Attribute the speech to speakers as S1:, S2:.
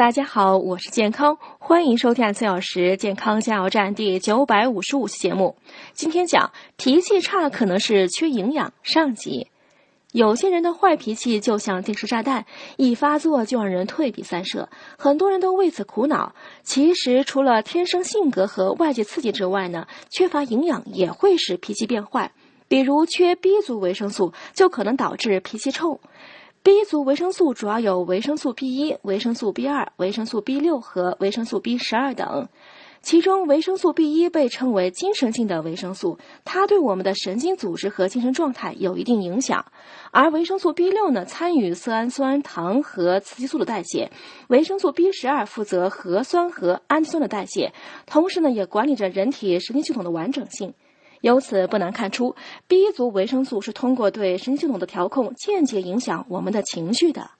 S1: 大家好，我是健康，欢迎收听四小时健康加油站第九百五十五期节目。今天讲脾气差可能是缺营养上集。有些人的坏脾气就像定时炸弹，一发作就让人退避三舍，很多人都为此苦恼。其实除了天生性格和外界刺激之外呢，缺乏营养也会使脾气变坏。比如缺 B 族维生素，就可能导致脾气臭。B 族维生素主要有维生素 B 一、维生素 B 二、维生素 B 六和维生素 B 十二等。其中，维生素 B 一被称为精神性的维生素，它对我们的神经组织和精神状态有一定影响。而维生素 B 六呢，参与色氨酸糖和雌激素的代谢；维生素 B 十二负责核酸和氨基酸的代谢，同时呢，也管理着人体神经系统的完整性。由此不难看出，B 族维生素是通过对神经系统的调控，间接影响我们的情绪的。